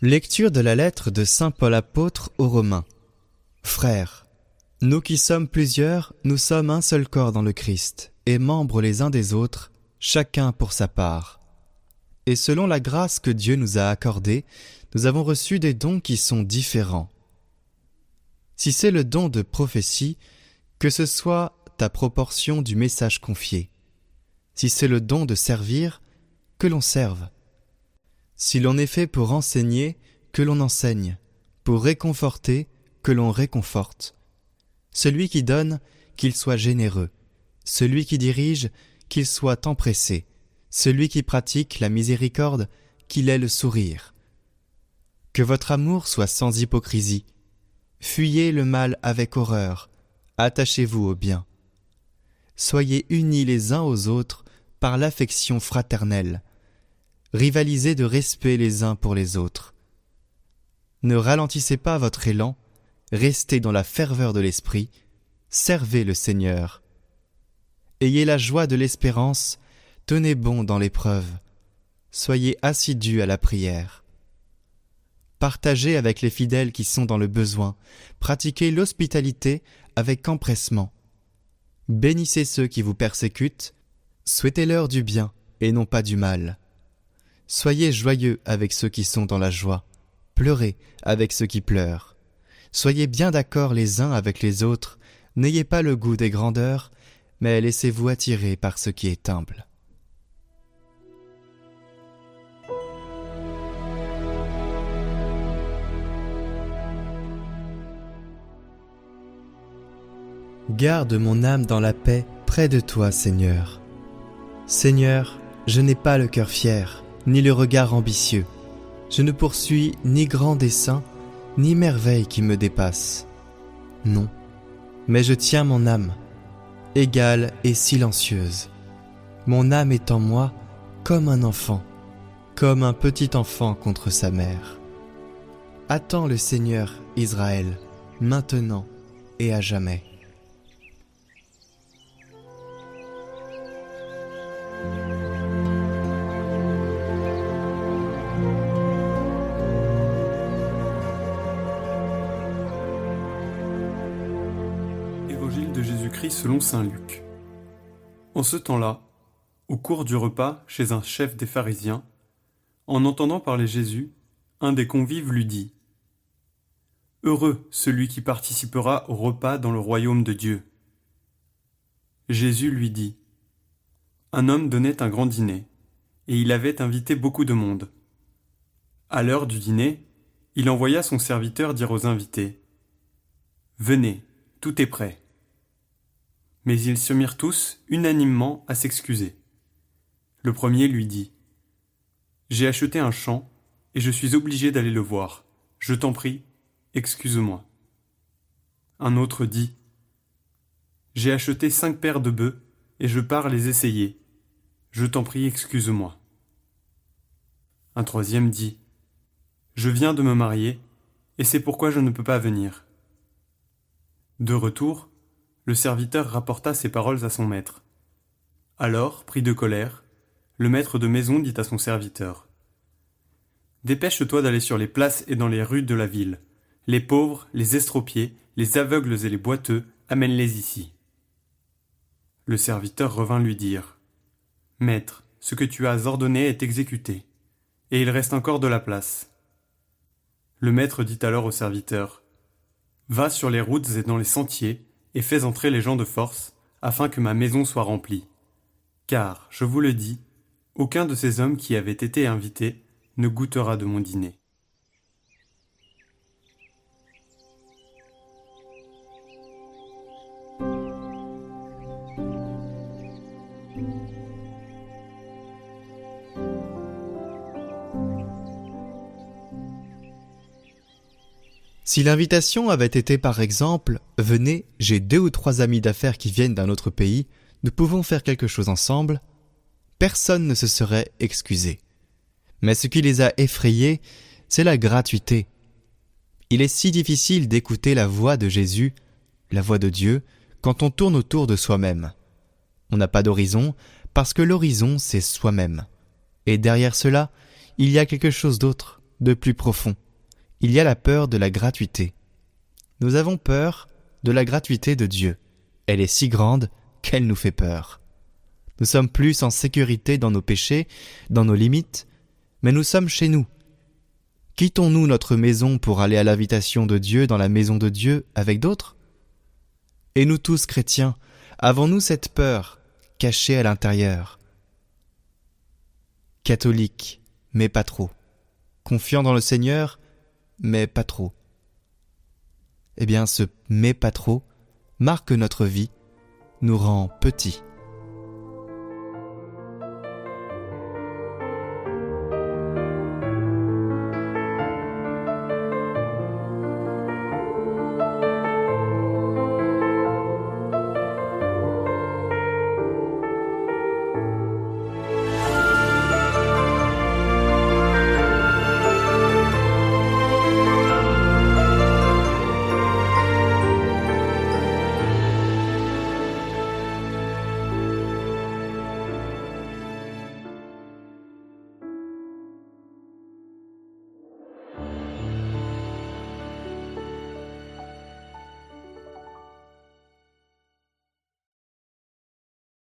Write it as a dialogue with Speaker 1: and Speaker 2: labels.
Speaker 1: Lecture de la lettre de Saint Paul apôtre aux Romains. Frères, nous qui sommes plusieurs, nous sommes un seul corps dans le Christ, et membres les uns des autres, chacun pour sa part. Et selon la grâce que Dieu nous a accordée, nous avons reçu des dons qui sont différents. Si c'est le don de prophétie, que ce soit ta proportion du message confié. Si c'est le don de servir, que l'on serve. Si l'on est fait pour enseigner, que l'on enseigne, pour réconforter, que l'on réconforte. Celui qui donne, qu'il soit généreux. Celui qui dirige, qu'il soit empressé. Celui qui pratique la miséricorde, qu'il ait le sourire. Que votre amour soit sans hypocrisie. Fuyez le mal avec horreur. Attachez-vous au bien. Soyez unis les uns aux autres par l'affection fraternelle rivalisez de respect les uns pour les autres. Ne ralentissez pas votre élan, restez dans la ferveur de l'esprit, servez le Seigneur. Ayez la joie de l'espérance, tenez bon dans l'épreuve, soyez assidus à la prière. Partagez avec les fidèles qui sont dans le besoin, pratiquez l'hospitalité avec empressement. Bénissez ceux qui vous persécutent, souhaitez-leur du bien et non pas du mal. Soyez joyeux avec ceux qui sont dans la joie, pleurez avec ceux qui pleurent. Soyez bien d'accord les uns avec les autres, n'ayez pas le goût des grandeurs, mais laissez-vous attirer par ce qui est humble. Garde mon âme dans la paix près de toi, Seigneur. Seigneur, je n'ai pas le cœur fier, ni le regard ambitieux. Je ne poursuis ni grand dessein, ni merveille qui me dépasse. Non, mais je tiens mon âme, égale et silencieuse. Mon âme est en moi comme un enfant, comme un petit enfant contre sa mère. Attends le Seigneur, Israël, maintenant et à jamais.
Speaker 2: De Jésus-Christ selon Saint Luc. En ce temps-là, au cours du repas chez un chef des pharisiens, en entendant parler Jésus, un des convives lui dit Heureux celui qui participera au repas dans le royaume de Dieu. Jésus lui dit Un homme donnait un grand dîner, et il avait invité beaucoup de monde. À l'heure du dîner, il envoya son serviteur dire aux invités Venez, tout est prêt mais ils se mirent tous unanimement à s'excuser. Le premier lui dit J'ai acheté un champ, et je suis obligé d'aller le voir. Je t'en prie, excuse-moi. Un autre dit J'ai acheté cinq paires de bœufs, et je pars les essayer. Je t'en prie, excuse-moi. Un troisième dit Je viens de me marier, et c'est pourquoi je ne peux pas venir. De retour, le serviteur rapporta ces paroles à son maître. Alors, pris de colère, le maître de maison dit à son serviteur. Dépêche-toi d'aller sur les places et dans les rues de la ville. Les pauvres, les estropiés, les aveugles et les boiteux, amène-les ici. Le serviteur revint lui dire. Maître, ce que tu as ordonné est exécuté, et il reste encore de la place. Le maître dit alors au serviteur. Va sur les routes et dans les sentiers, et fais entrer les gens de force, afin que ma maison soit remplie. Car, je vous le dis, aucun de ces hommes qui avaient été invités ne goûtera de mon dîner.
Speaker 1: Si l'invitation avait été par exemple Venez, j'ai deux ou trois amis d'affaires qui viennent d'un autre pays, nous pouvons faire quelque chose ensemble, personne ne se serait excusé. Mais ce qui les a effrayés, c'est la gratuité. Il est si difficile d'écouter la voix de Jésus, la voix de Dieu, quand on tourne autour de soi-même. On n'a pas d'horizon, parce que l'horizon, c'est soi-même. Et derrière cela, il y a quelque chose d'autre, de plus profond. Il y a la peur de la gratuité. Nous avons peur de la gratuité de Dieu. Elle est si grande qu'elle nous fait peur. Nous sommes plus en sécurité dans nos péchés, dans nos limites, mais nous sommes chez nous. Quittons-nous notre maison pour aller à l'invitation de Dieu dans la maison de Dieu avec d'autres? Et nous tous chrétiens, avons-nous cette peur cachée à l'intérieur? Catholique, mais pas trop. Confiant dans le Seigneur, mais pas trop. Eh bien, ce mais pas trop marque notre vie, nous rend petits